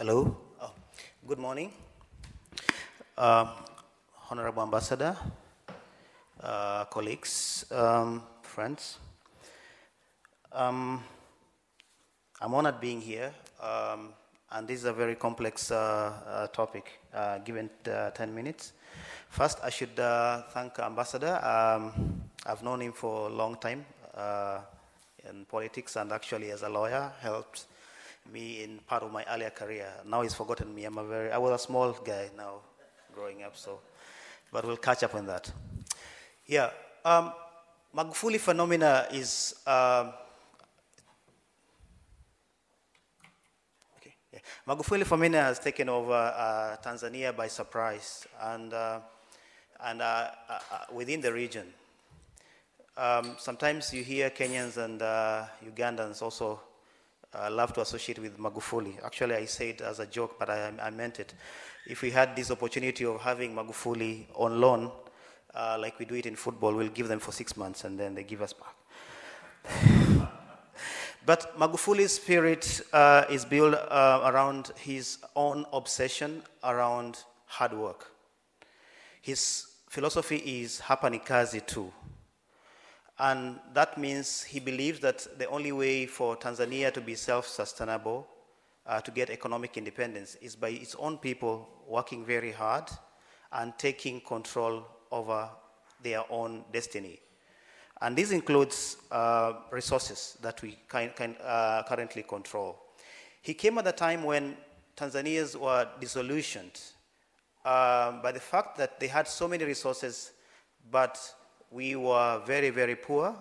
Hello. Oh, good morning. Uh, Honorable Ambassador, uh, colleagues, um, friends. Um, I'm honored being here, um, and this is a very complex uh, uh topic, uh, given uh, 10 minutes. First, I should thank Ambassador. Um, I've known him for a long time in politics and actually as a lawyer, helped me in part of my earlier career. Now he's forgotten me. I'm a very, I was a small guy now growing up, so, but we'll catch up on that. Yeah, um, Magufuli phenomena is, um, okay, yeah. Magufuli phenomena has taken over uh, Tanzania by surprise and, uh, and uh, uh, uh within the region. Um, sometimes you hear Kenyans and uh, Ugandans also uh, love to associate with Magufuli. Actually, I say it as a joke, but I, I meant it. If we had this opportunity of having Magufuli on loan, uh, like we do it in football, we'll give them for six months and then they give us back. but Magufuli's spirit uh, is built uh, around his own obsession around hard work. His philosophy is hapa ni kazi. And that means he believes that the only way for Tanzania to be self sustainable, uh, to get economic independence, is by its own people working very hard and taking control over their own destiny. And this includes uh, resources that we can, can, uh, currently control. He came at a time when Tanzanians were disillusioned uh, by the fact that they had so many resources, but we were very, very poor.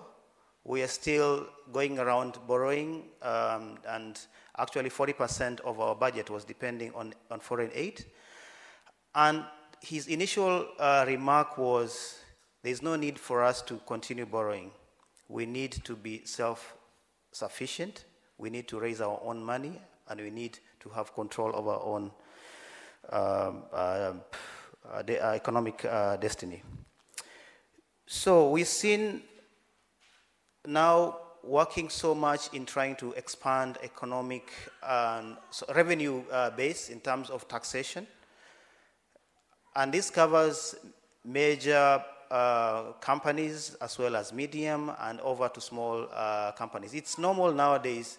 We are still going around borrowing, um, and actually 40% of our budget was depending on, on foreign aid. And his initial uh, remark was there's no need for us to continue borrowing. We need to be self sufficient, we need to raise our own money, and we need to have control of our own um, uh, uh, economic uh, destiny. So we've seen now working so much in trying to expand economic um, so revenue uh, base in terms of taxation. And this covers major uh, companies as well as medium and over to small uh, companies. It's normal nowadays,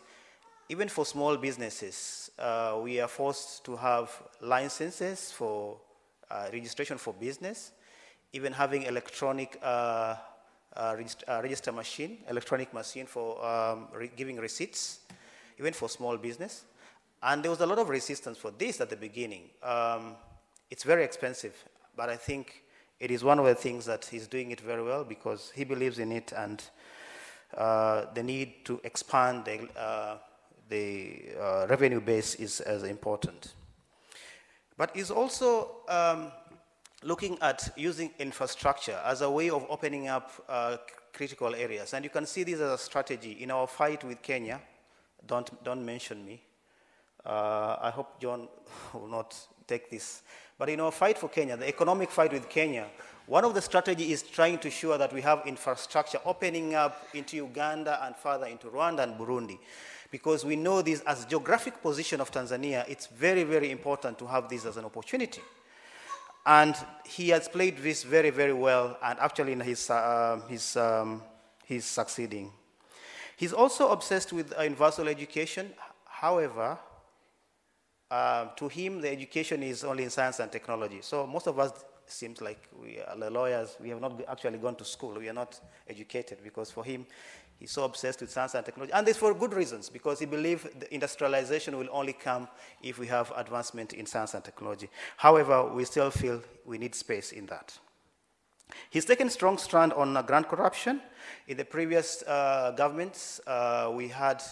even for small businesses, uh, we are forced to have licenses for uh, registration for business even having electronic uh, uh, uh, register machine, electronic machine for um, re giving receipts, even for small business. And there was a lot of resistance for this at the beginning. Um, it's very expensive, but I think it is one of the things that he's doing it very well because he believes in it and uh, the need to expand the, uh, the uh, revenue base is as important. But he's also um, looking at using infrastructure as a way of opening up uh, critical areas. And you can see this as a strategy in our fight with Kenya. Don't, don't mention me. Uh, I hope John will not take this. But in our fight for Kenya, the economic fight with Kenya, one of the strategies is trying to ensure that we have infrastructure opening up into Uganda and further into Rwanda and Burundi. Because we know this as geographic position of Tanzania, it's very, very important to have this as an opportunity. And he has played this very, very well, and actually, he's, uh, he's, um, he's succeeding. He's also obsessed with universal education. However, uh, to him, the education is only in science and technology. So most of us seems like we are lawyers. We have not actually gone to school. We are not educated because for him, He's so obsessed with science and technology. And this for good reasons, because he believes industrialization will only come if we have advancement in science and technology. However, we still feel we need space in that. He's taken strong stand on uh, grand corruption. In the previous uh, governments, uh, we had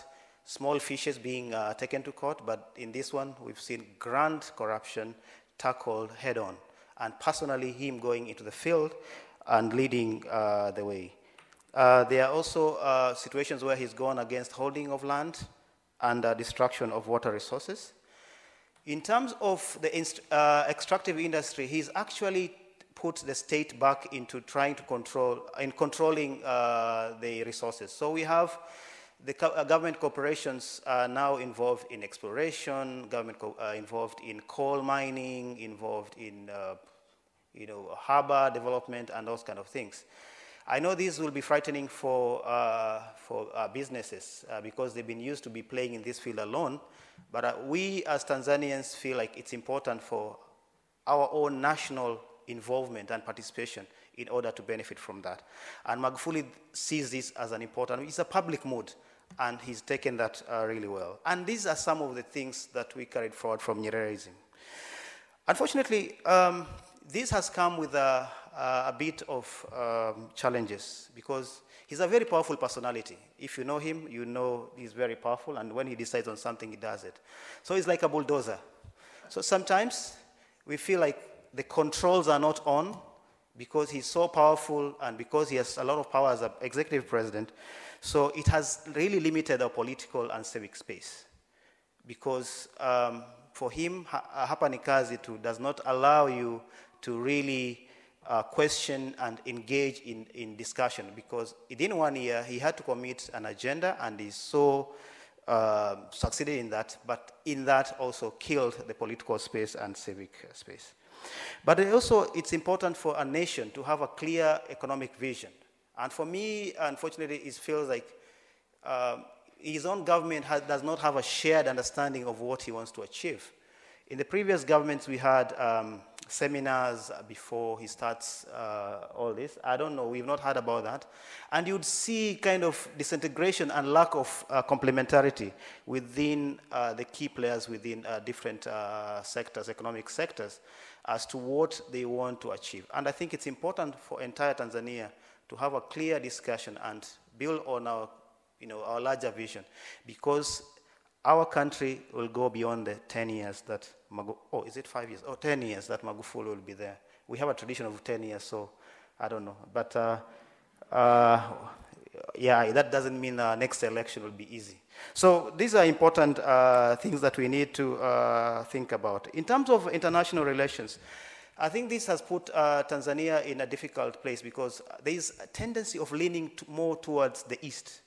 small fishes being uh, taken to court, but in this one, we've seen grand corruption tackled head on. And personally, him going into the field and leading uh, the way. Uh, there are also uh, situations where he's gone against holding of land and uh, destruction of water resources. In terms of the uh, extractive industry, he's actually put the state back into trying to control, in controlling uh, the resources. So we have the co- government corporations are now involved in exploration, government co- involved in coal mining, involved in you know, harbor development and those kind of things. I know this will be frightening for, uh, for uh, businesses uh, because they've been used to be playing in this field alone. But uh, we as Tanzanians feel like it's important for our own national involvement and participation in order to benefit from that. And Magufuli sees this as an important, it's a public mood, and he's taken that uh, really well. And these are some of the things that we carried forward from Nyerereism. Unfortunately, um, this has come with a, a bit of um, challenges because he's a very powerful personality. If you know him, you know he's very powerful, and when he decides on something, he does it. So he's like a bulldozer. So sometimes we feel like the controls are not on because he's so powerful and because he has a lot of power as an executive president. So it has really limited our political and civic space because um, for him, hapa ni does not allow you to really uh, question and engage in, in discussion because within one year he had to commit an agenda and he so uh, succeeded in that, but in that also killed the political space and civic space. But also, it's important for a nation to have a clear economic vision. And for me, unfortunately, it feels like um, his own government has, does not have a shared understanding of what he wants to achieve. In the previous governments, we had um, seminars before he starts uh, all this. I don't know, we've not heard about that. And you'd see kind of disintegration and lack of uh, complementarity within uh, the key players within uh, different uh, sectors, economic sectors, as to what they want to achieve. And I think it's important for entire Tanzania to have a clear discussion and build on our, you know, our larger vision because our country will go beyond the 10 years that, oh, is it five years? Oh, 10 years that Magufuli will be there. We have a tradition of 10 years, so I don't know. But uh, uh, yeah, that doesn't mean uh, next election will be easy. So these are important uh, things that we need to uh, think about. In terms of international relations, I think this has put uh, Tanzania in a difficult place because there is a tendency of leaning to more towards the East.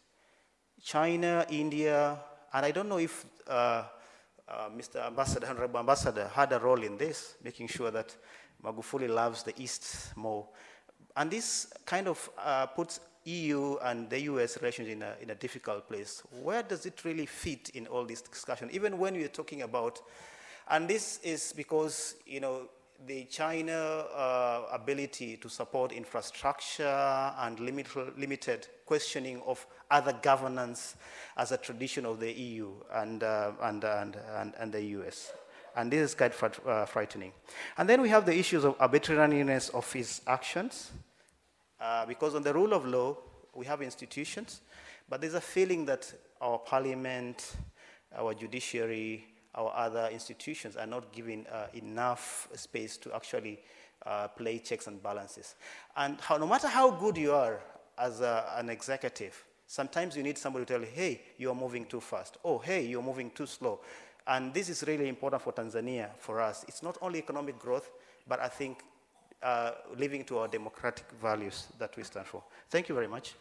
China, India, and I don't know if uh, uh, Mr. Ambassador, Honorable Ambassador, had a role in this, making sure that Magufuli loves the East more. And this kind of uh, puts EU and the US relations in a, in a difficult place. Where does it really fit in all this discussion? Even when we're talking about, and this is because, you know, the China uh, ability to support infrastructure and limit, limited questioning of other governance as a tradition of the EU and, uh, and, and, and, and, the US. And this is quite uh, frightening. And then we have the issues of arbitrariness of his actions. Uh, because on the rule of law, we have institutions, but there's a feeling that our parliament, our judiciary, our other institutions are not given uh, enough space to actually uh, play checks and balances. And how, no matter how good you are as a, an executive, sometimes you need somebody to tell you, hey, you're moving too fast. Oh, hey, you're moving too slow. And this is really important for Tanzania, for us. It's not only economic growth, but I think uh, living to our democratic values that we stand for. Thank you very much.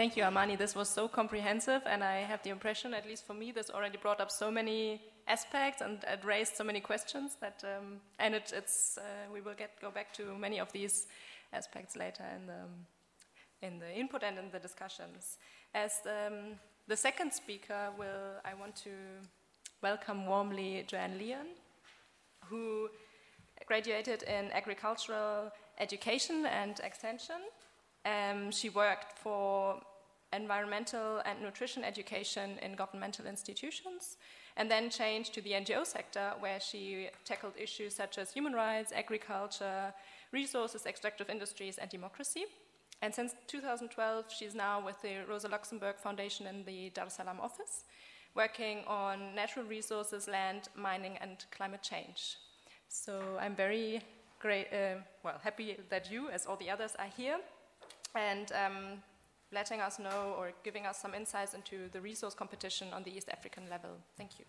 Thank you, Amani. This was so comprehensive, and I have the impression, at least for me, this already brought up so many aspects and it raised so many questions that, um, and it, it's uh, we will get go back to many of these aspects later in the in the input and in the discussions. As um, the second speaker, will I want to welcome warmly Joanne Leon, who graduated in agricultural education and extension. Um, she worked for environmental and nutrition education in governmental institutions, and then changed to the NGO sector, where she tackled issues such as human rights, agriculture, resources, extractive industries, and democracy. And since 2012, she's now with the Rosa Luxemburg Foundation in the Dar es Salaam office, working on natural resources, land, mining, and climate change. So I'm very great, uh, well, happy that you, as all the others, are here. And um, letting us know or giving us some insights into the resource competition on the East African level. Thank you.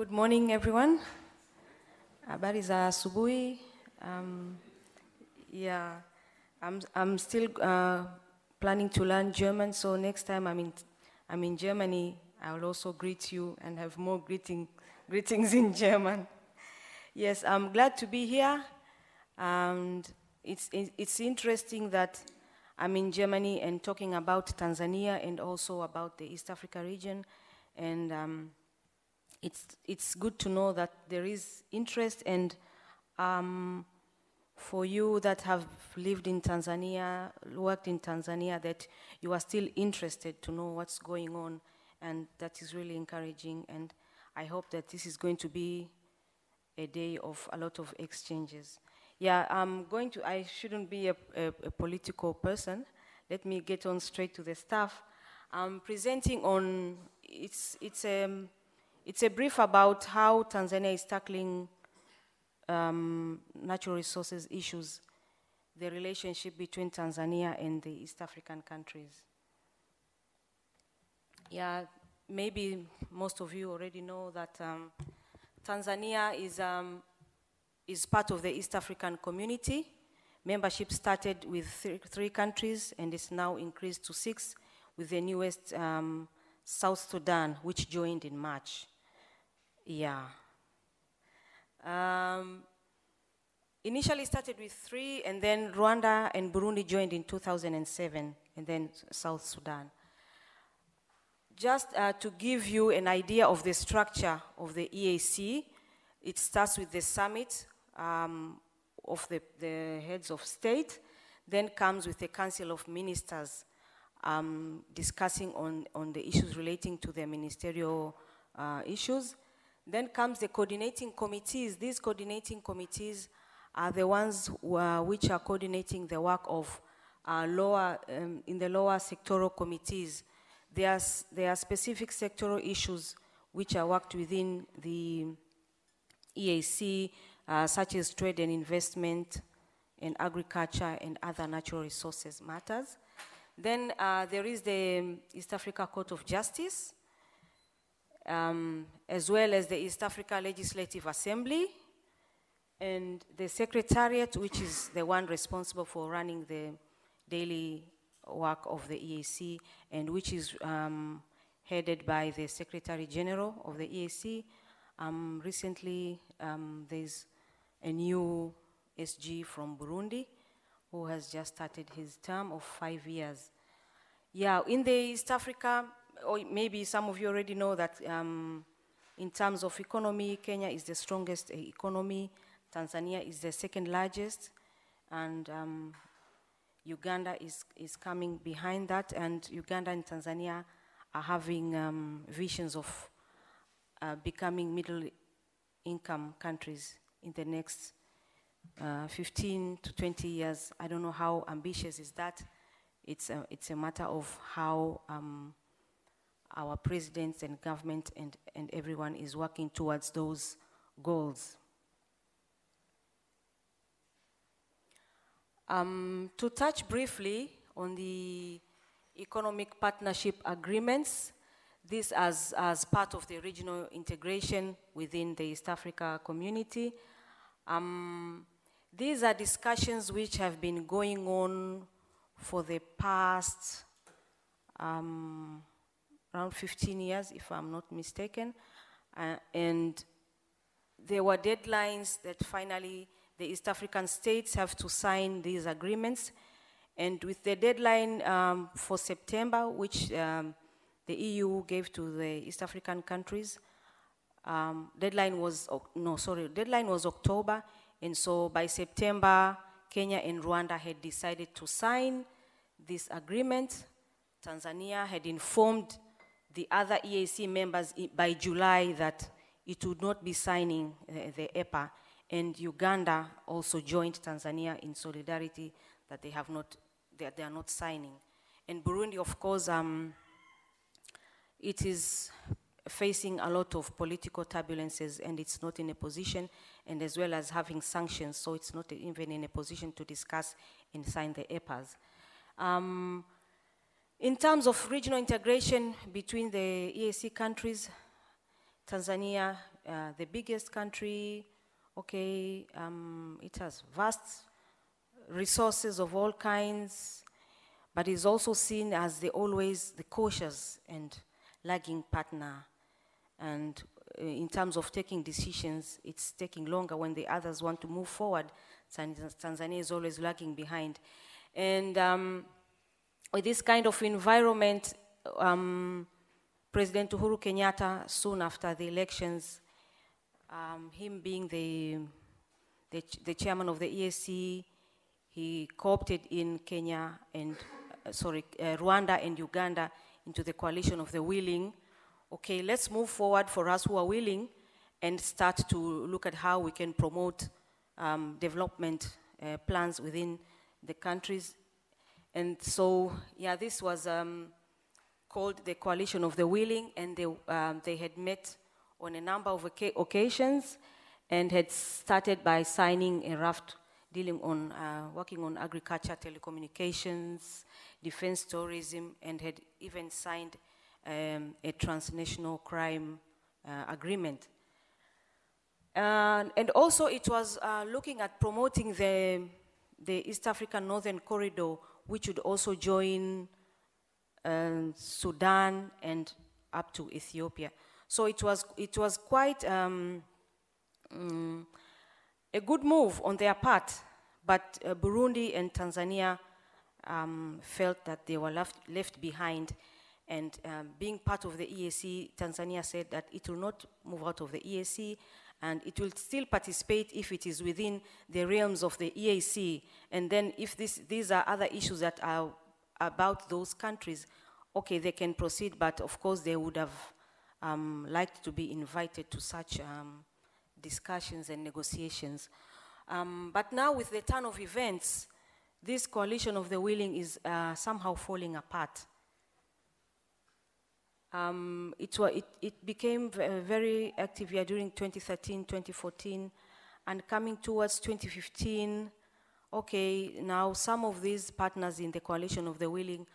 Good morning, everyone. Habari za asubuhi. Um, yeah, I'm, I'm still uh, planning to learn German, so next time I'm in, I'm in Germany, I will also greet you and have more greeting, greetings in German. Yes, I'm glad to be here. And it's, it's interesting that I'm in Germany and talking about Tanzania and also about the East Africa region. And um, it's, it's good to know that there is interest and um, for you that have lived in Tanzania, worked in Tanzania, that you are still interested to know what's going on, and that is really encouraging. And I hope that this is going to be a day of a lot of exchanges. Yeah, I'm going to, I shouldn't be a, a, a political person. Let me get on straight to the stuff. I'm presenting on, it's, it's, a, um, it's a brief about how Tanzania is tackling um, natural resources issues, the relationship between Tanzania and the East African countries. Yeah, maybe most of you already know that um, Tanzania is, um, is part of the East African community. Membership started with three, three countries and is now increased to six with the newest um, South Sudan, which joined in March. Yeah. Um, initially started with three, and then Rwanda and Burundi joined in 2007, and then South Sudan. Just uh, to give you an idea of the structure of the EAC, it starts with the summit um, of the, the, heads of state, then comes with the Council of Ministers um, discussing on, on the issues relating to the ministerial uh, issues. Then comes the coordinating committees. These coordinating committees are the ones who which are coordinating the work of uh, lower, um, in the lower sectoral committees. There are, there are specific sectoral issues which are worked within the EAC, uh, such as trade and investment, and agriculture, and other natural resources matters. Then uh, there is the East Africa Court of Justice, um, as well as the East Africa Legislative Assembly, and the Secretariat, which is the one responsible for running the daily work of the EAC, and which is um, headed by the Secretary General of the EAC. Um, recently, um, there's a new SG from Burundi who has just started his term of five years. Yeah, in the East Africa, or maybe some of you already know that um, in terms of economy, Kenya is the strongest economy, Tanzania is the second largest, and um, Uganda is, is coming behind that, and Uganda and Tanzania are having um, visions of uh, becoming middle income countries in the next uh, 15 to 20 years. I don't know how ambitious is that. It's a, it's a matter of how um, our presidents and government and, and everyone is working towards those goals. Um, to touch briefly on the economic partnership agreements, this as, as part of the regional integration within the East Africa community. Um, these are discussions which have been going on for the past um, around 15 years, if I'm not mistaken. Uh, and there were deadlines that finally the East African states have to sign these agreements. And with the deadline um, for September, which um, the EU gave to the East African countries, um, deadline was, no, sorry, deadline was October. And so by September, Kenya and Rwanda had decided to sign this agreement. Tanzania had informed the other EAC members by July that it would not be signing the, the EPA, and Uganda also joined Tanzania in solidarity that they have not, they, they are not signing. And Burundi, of course, um, it is facing a lot of political turbulences and it's not in a position, and as well as having sanctions, so it's not even in a position to discuss and sign the EPAs. Um, in terms of regional integration between the EAC countries, Tanzania uh, the biggest country, okay, um, it has vast resources of all kinds, but is also seen as the always the cautious and lagging partner. And uh, in terms of taking decisions, it's taking longer when the others want to move forward. Tanzania is always lagging behind. And um, with this kind of environment, um, President Uhuru Kenyatta, soon after the elections, um, him being the, the, the, chairman of the EAC, he co-opted in Kenya and, uh, sorry, uh, Rwanda and Uganda into the coalition of the willing. Okay, let's move forward for us who are willing and start to look at how we can promote um, development uh, plans within the countries. And so, yeah, this was um, called the Coalition of the Willing, and they, um, they had met on a number of occasions and had started by signing a raft dealing on uh, working on agriculture, telecommunications, defense tourism, and had even signed um, a transnational crime uh, agreement. and also, it was uh, looking at promoting the, the East African Northern Corridor, which would also join um, Sudan and up to Ethiopia. So it was, it was quite um, um, a good move on their part, but uh, Burundi and Tanzania um, felt that they were left, left behind. And um, being part of the EAC, Tanzania said that it will not move out of the EAC and it will still participate if it is within the realms of the EAC. And then if this, these are other issues that are about those countries, okay, they can proceed, but of course they would have um, liked to be invited to such um, discussions and negotiations. Um, but now with the turn of events, this coalition of the willing is uh, somehow falling apart. Um, it, it, it, became very active here during 2013, 2014, and coming towards 2015, okay, now some of these partners in the coalition of the willing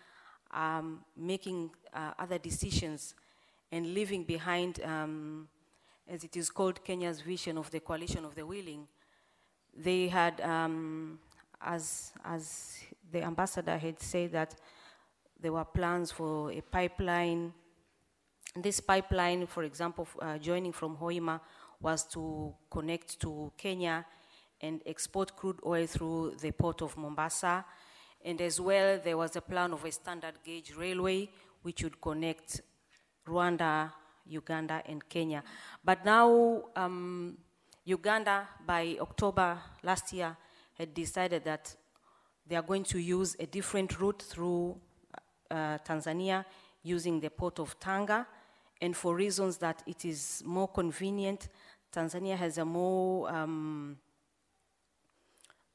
are making uh, other decisions and leaving behind, um, as it is called, Kenya's vision of the coalition of the willing. They had, um, as, as the ambassador had said, that there were plans for a pipeline. This pipeline, for example, uh, joining from Hoima, was to connect to Kenya and export crude oil through the port of Mombasa. And as well, there was a plan of a standard gauge railway which would connect Rwanda, Uganda, and Kenya. But now, um, Uganda, by October last year, had decided that they are going to use a different route through uh, Tanzania using the port of Tanga. And for reasons that it is more convenient, Tanzania has a more um,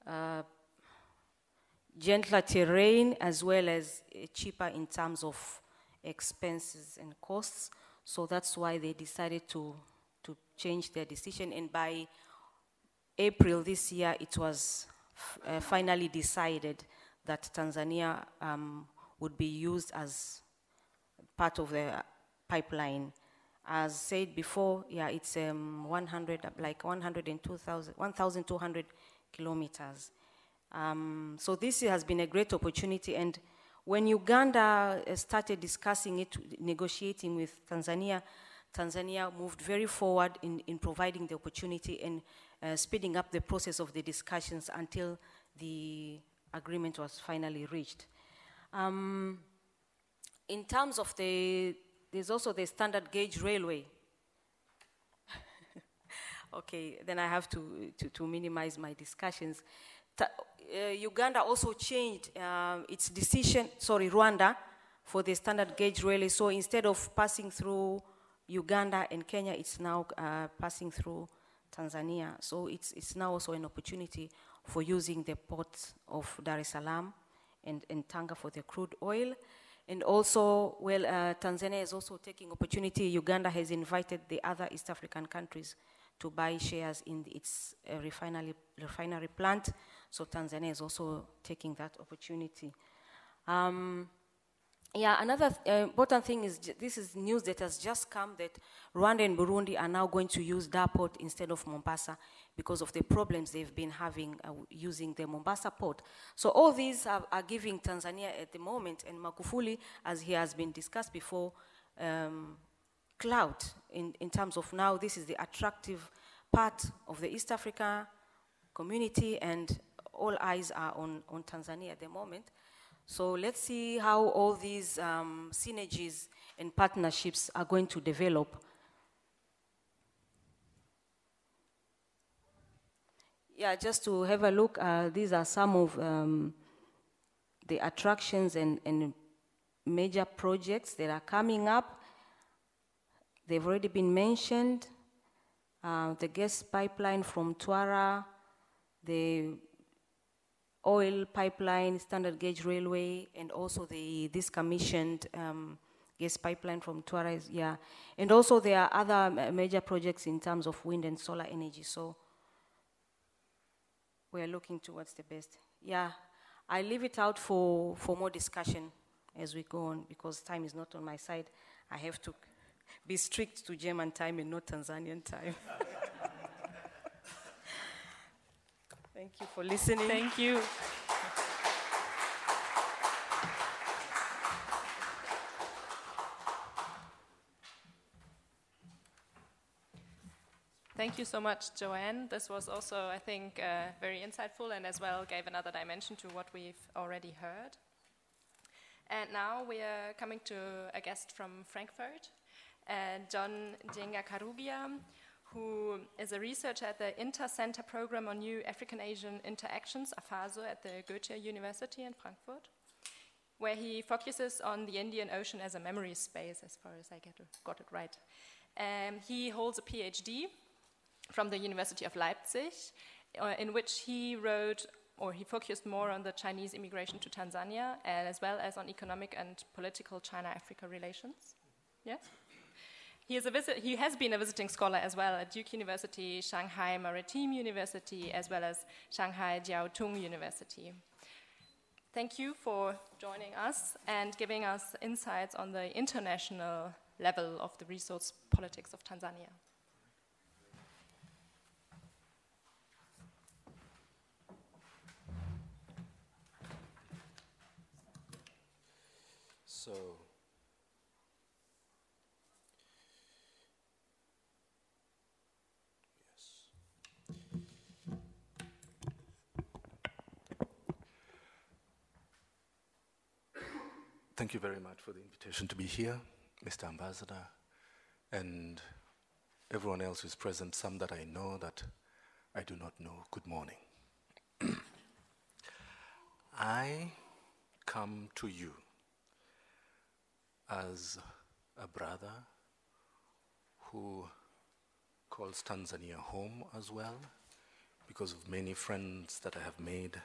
uh, gentler terrain as well as uh, cheaper in terms of expenses and costs. So that's why they decided to, to change their decision. And by April this year, it was uh, finally decided that Tanzania um, would be used as part of the pipeline. As said before, yeah, it's um, 100, like 102,000, 1,200 kilometers. Um, so this has been a great opportunity. And when Uganda uh, started discussing it, negotiating with Tanzania, Tanzania moved very forward in, in providing the opportunity and uh, speeding up the process of the discussions until the agreement was finally reached. Um, in terms of the, there's also the standard gauge railway. okay, then I have to, to, to minimize my discussions uh, Uganda also changed um, its decision, sorry, Rwanda, for the standard gauge railway. So instead of passing through Uganda and Kenya, it's now uh, passing through Tanzania. So it's, it's now also an opportunity for using the port of Dar es Salaam and, and Tanga for the crude oil. And also, well, uh, Tanzania is also taking opportunity. Uganda has invited the other East African countries to buy shares in its uh, refinery, refinery plant. So Tanzania is also taking that opportunity. Um, Yeah, another th- uh, important thing is this is news that has just come that Rwanda and Burundi are now going to use Dar port instead of Mombasa because of the problems they've been having uh, using the Mombasa port. So all these are, are giving Tanzania at the moment, and Magufuli, as he has been discussed before, um, clout in, in terms of now this is the attractive part of the East Africa community, and all eyes are on, on Tanzania at the moment. So let's see how all these um, synergies and partnerships are going to develop. Yeah, just to have a look, uh, these are some of um, the attractions and, and major projects that are coming up. They've already been mentioned. Uh, the gas pipeline from Mtwara, the oil pipeline, standard gauge railway, and also the this commissioned um, gas pipeline from Mtwara. Yeah, and also there are other major projects in terms of wind and solar energy. So we are looking towards the best. Yeah, I leave it out for for more discussion as we go on because time is not on my side. I have to be strict to German time and not Tanzanian time. Thank you for listening. Thank you. Thank you so much, Joanne. This was also, I think, uh, very insightful and as well gave another dimension to what we've already heard. And now we are coming to a guest from Frankfurt, uh, John Njenga Karugia, who is a researcher at the Inter-Center Program on New African Asian Interactions, AFRASO, at the Goethe University in Frankfurt, where he focuses on the Indian Ocean as a memory space, as far as I get, got it right. Um, he holds a PhD from the University of Leipzig, uh, in which he wrote or he focused more on the Chinese immigration to Tanzania, and as well as on economic and political China-Africa relations. Yes. He, is a visit, he has been a visiting scholar as well at Duke University, Shanghai Maritime University, as well as Shanghai Jiao Tong University. Thank you for joining us and giving us insights on the international level of the resource politics of Tanzania. So, yes. Thank you very much for the invitation to be here, Mr. Ambassador, and everyone else who's present, some that I know that I do not know. Good morning. I come to you as a brother who calls Tanzania home as well because of many friends that I have made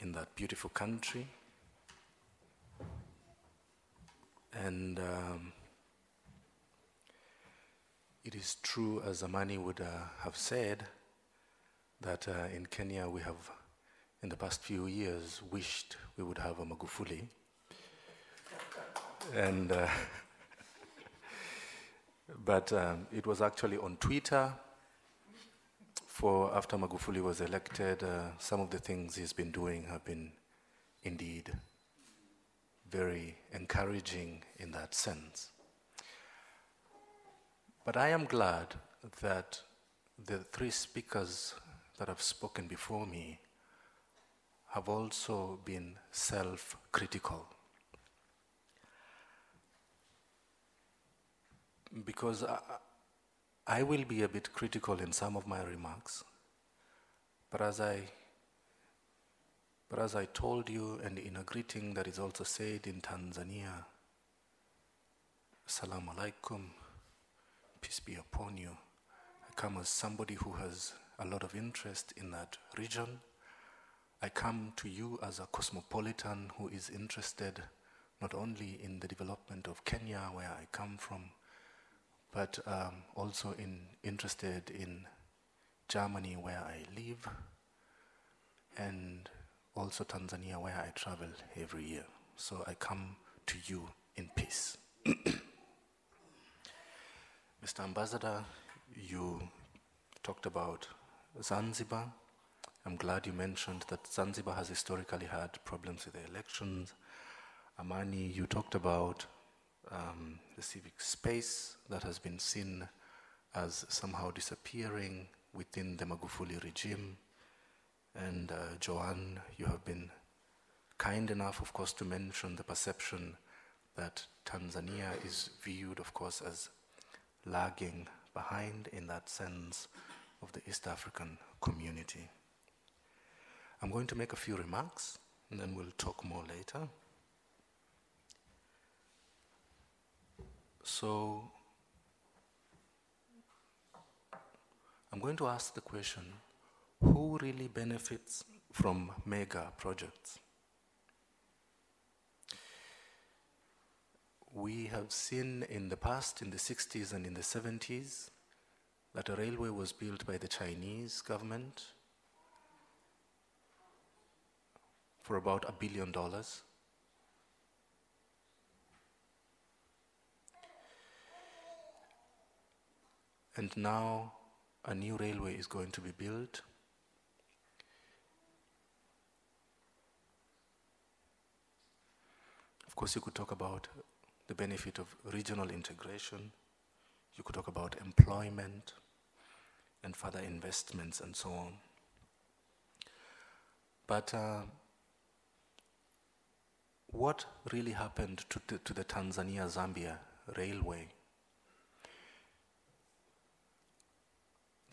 in that beautiful country. And um, it is true, as Amani would uh, have said, that uh, in Kenya we have, in the past few years, wished we would have a Magufuli and uh, but um, it was actually on Twitter. For after Magufuli was elected, uh, some of the things he's been doing have been indeed very encouraging in that sense. But I am glad that the three speakers that have spoken before me have also been self critical. Because I, I will be a bit critical in some of my remarks, but as I but as I told you, and in a greeting that is also said in Tanzania, Assalamu alaikum, peace be upon you. I come as somebody who has a lot of interest in that region. I come to you as a cosmopolitan who is interested not only in the development of Kenya, where I come from, but um, also in, interested in Germany, where I live, and also Tanzania, where I travel every year. So I come to you in peace. Mr. Ambassador, you talked about Zanzibar. I'm glad you mentioned that Zanzibar has historically had problems with the elections. Amani, you talked about um, the civic space that has been seen as somehow disappearing within the Magufuli regime. And uh, Joanne, you have been kind enough, of course, to mention the perception that Tanzania is viewed, of course, as lagging behind in that sense of the East African community. I'm going to make a few remarks and then we'll talk more later. So, I'm going to ask the question who really benefits from mega projects? We have seen in the past, in the 60s and in the 70s, that a railway was built by the Chinese government for about a billion dollars. And now a new railway is going to be built. Of course, you could talk about the benefit of regional integration, you could talk about employment and further investments and so on. But uh, what really happened to, to, to the Tanzania Zambia railway?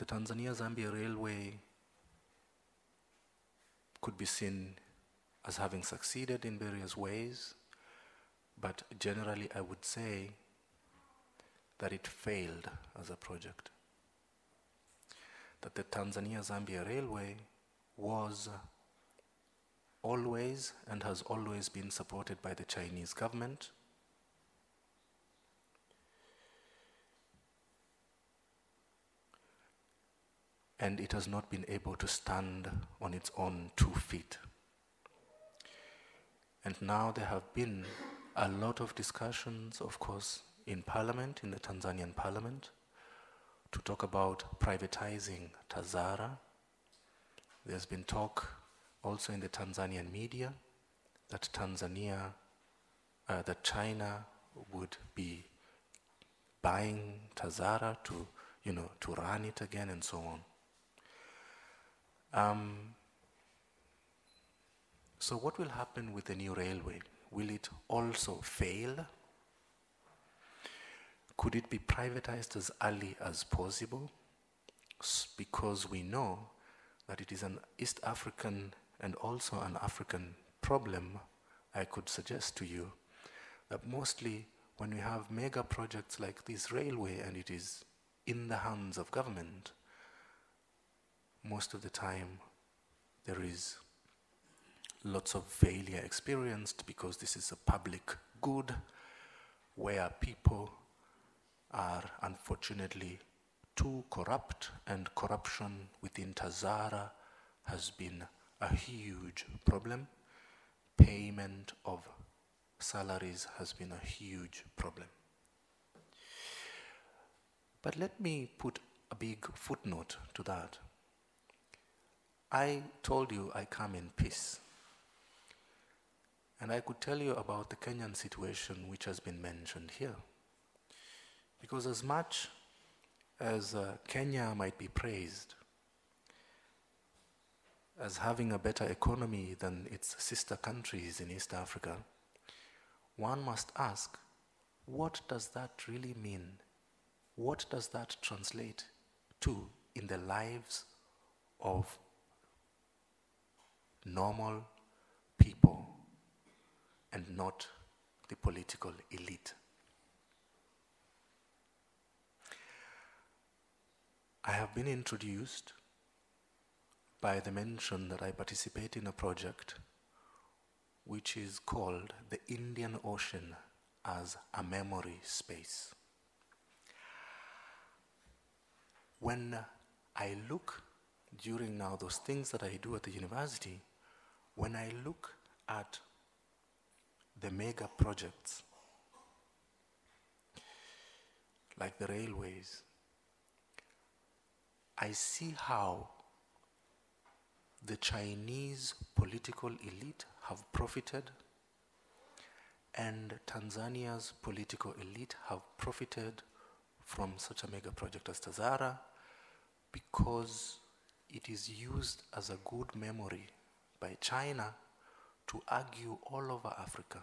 The Tanzania Zambia railway could be seen as having succeeded in various ways, but generally I would say that it failed as a project. That the Tanzania Zambia railway was always and has always been supported by the Chinese government. And it has not been able to stand on its own two feet. And now there have been a lot of discussions, of course, in parliament, in the Tanzanian parliament, to talk about privatizing Tazara. There's been talk also in the Tanzanian media that Tanzania, uh, that China would be buying Tazara to, you know, to run it again and so on. Um, so what will happen with the new railway? Will it also fail? Could it be privatized as early as possible? Because we know that it is an East African and also an African problem, I could suggest to you that mostly when we have mega projects like this railway and it is in the hands of government, most of the time there is lots of failure experienced because this is a public good where people are unfortunately too corrupt and corruption within Tazara has been a huge problem. Payment of salaries has been a huge problem. But let me put a big footnote to that. I told you I come in peace. And I could tell you about the Kenyan situation which has been mentioned here. Because as much as uh, Kenya might be praised as having a better economy than its sister countries in East Africa, one must ask, what does that really mean? What does that translate to in the lives of normal people and not the political elite? I have been introduced by the mention that I participate in a project which is called the Indian Ocean as a memory space. When I look during now those things that I do at the university, when I look at the mega projects, like the railways, I see how the Chinese political elite have profited and Tanzania's political elite have profited from such a mega project as Tazara because it is used as a good memory by China to argue all over Africa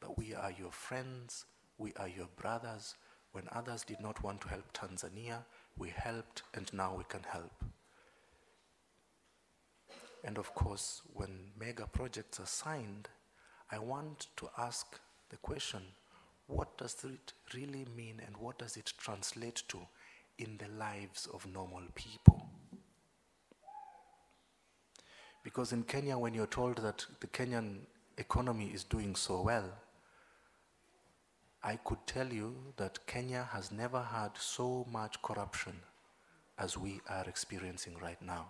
that we are your friends, we are your brothers. When others did not want to help Tanzania, we helped, and now we can help. And of course, when mega projects are signed, I want to ask the question what does it really mean and what does it translate to in the lives of normal people? Because in Kenya, when you're told that the Kenyan economy is doing so well, I could tell you that Kenya has never had so much corruption as we are experiencing right now.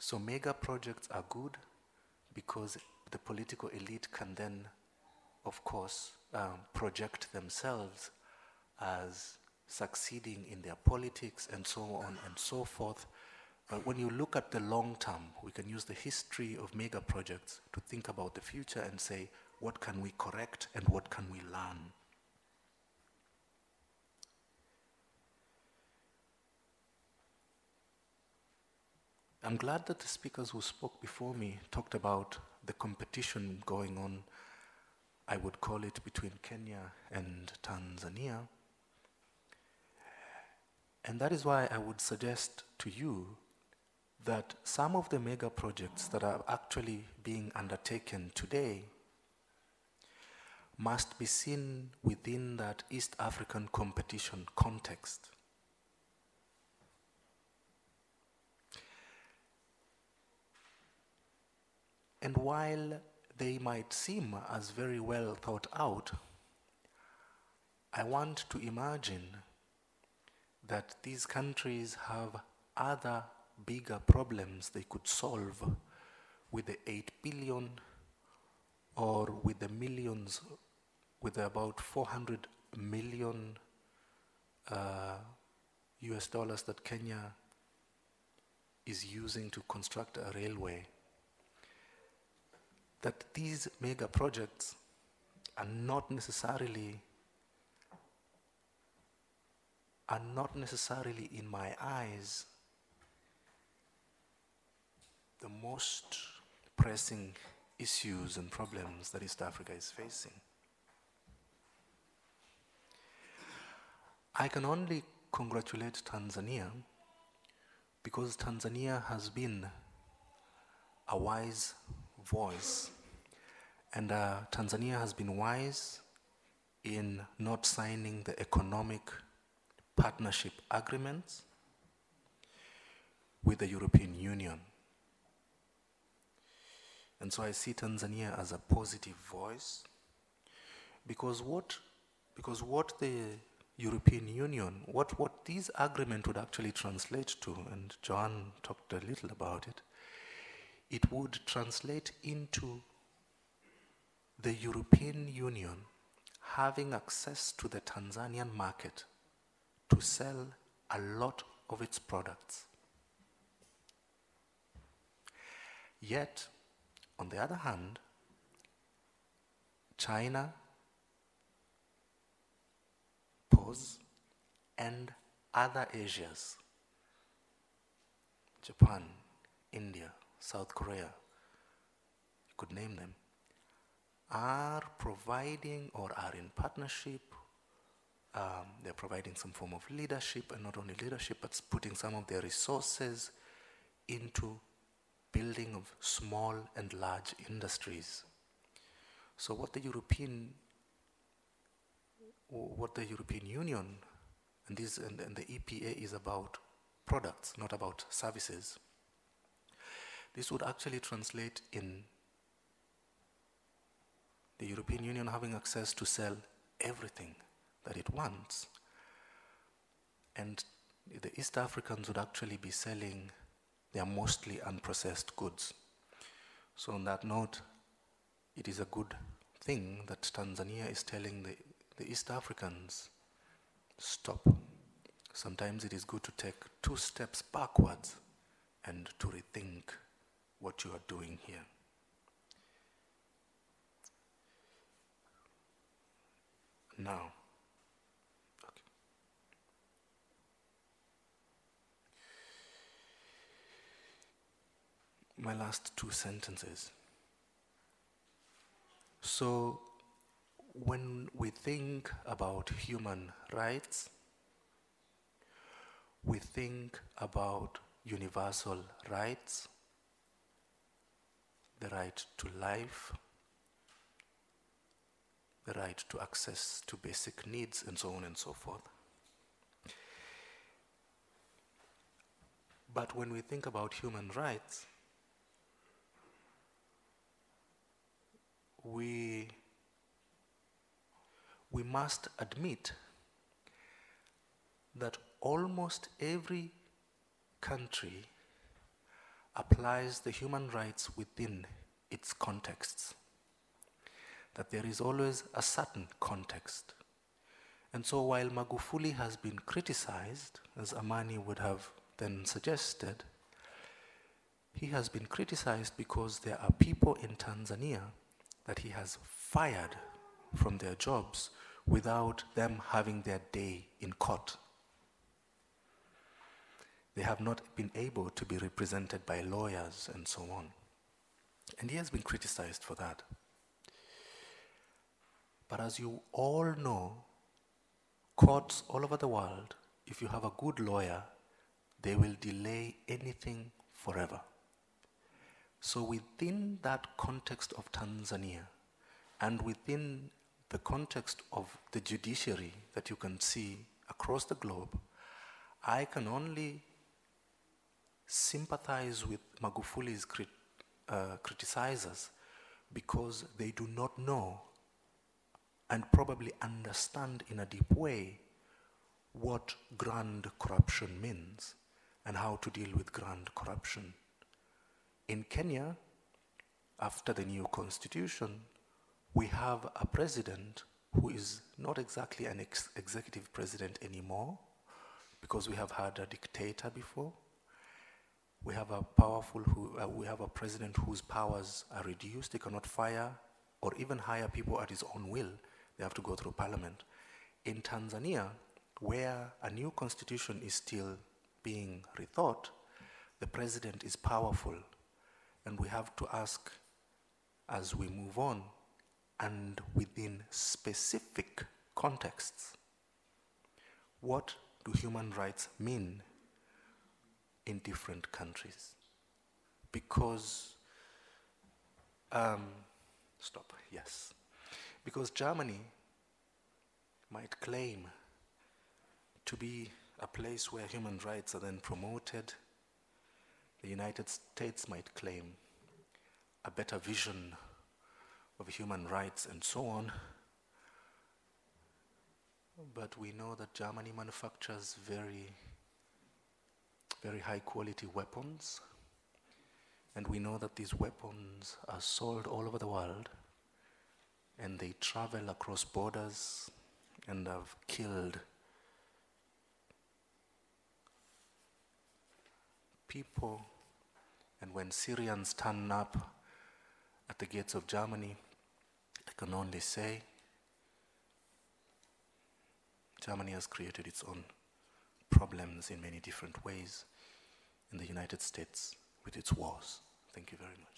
So mega projects are good because the political elite can then, of course, um, project themselves as succeeding in their politics and so on and so forth. But when you look at the long term, we can use the history of mega projects to think about the future and say, what can we correct and what can we learn? I'm glad that the speakers who spoke before me talked about the competition going on, I would call it between Kenya and Tanzania. And that is why I would suggest to you that some of the mega projects that are actually being undertaken today must be seen within that East African competition context. And while they might seem as very well thought out, I want to imagine that these countries have other bigger problems they could solve with the 8 billion or with the millions, with the about 400 million uh, US dollars that Kenya is using to construct a railway that these mega projects are not necessarily are not necessarily in my eyes the most pressing issues and problems that East Africa is facing. I can only congratulate Tanzania because Tanzania has been a wise voice. And uh, Tanzania has been wise in not signing the economic partnership agreements with the European Union. And so I see Tanzania as a positive voice because what, because what the European Union, what, what this agreement would actually translate to, and Joan talked a little about it, it would translate into the European Union having access to the Tanzanian market to sell a lot of its products. Yet, on the other hand, China, pause, and other Asias, Japan, India, South Korea, you could name them, are providing or are in partnership. Um, they're providing some form of leadership, and not only leadership, but putting some of their resources into building of small and large industries. So, what the European, what the European Union, and this and, and the EPA is about products, not about services. This would actually translate in the European Union having access to sell everything that it wants. And the East Africans would actually be selling their mostly unprocessed goods. So, on that note, it is a good thing that Tanzania is telling the, the East Africans stop. Sometimes it is good to take two steps backwards and to rethink what you are doing here. Now, my last two sentences. So, when we think about human rights, we think about universal rights, the right to life, the right to access to basic needs, and so on and so forth. But when we think about human rights, we, we must admit that almost every country applies the human rights within its contexts. That there is always a certain context. And so while Magufuli has been criticized, as Amani would have then suggested, he has been criticized because there are people in Tanzania that he has fired from their jobs without them having their day in court. They have not been able to be represented by lawyers and so on. And he has been criticized for that. But as you all know, courts all over the world, if you have a good lawyer, they will delay anything forever. So, within that context of Tanzania and within the context of the judiciary that you can see across the globe, I can only sympathize with Magufuli's crit, uh, criticizers because they do not know and probably understand in a deep way what grand corruption means and how to deal with grand corruption. In Kenya, after the new constitution, we have a president who is not exactly an ex- executive president anymore because we have had a dictator before. We have a powerful, who, uh, we have a president whose powers are reduced. He cannot fire or even hire people at his own will. They have to go through parliament. In Tanzania, where a new constitution is still being rethought, the president is powerful. And we have to ask as we move on and within specific contexts what do human rights mean in different countries? Because, um, stop, yes. Because Germany might claim to be a place where human rights are then promoted. The United States might claim a better vision of human rights and so on. But we know that Germany manufactures very, very high quality weapons. And we know that these weapons are sold all over the world. And they travel across borders and have killed people. And when Syrians turn up at the gates of Germany, I can only say Germany has created its own problems in many different ways in the United States with its wars. Thank you very much.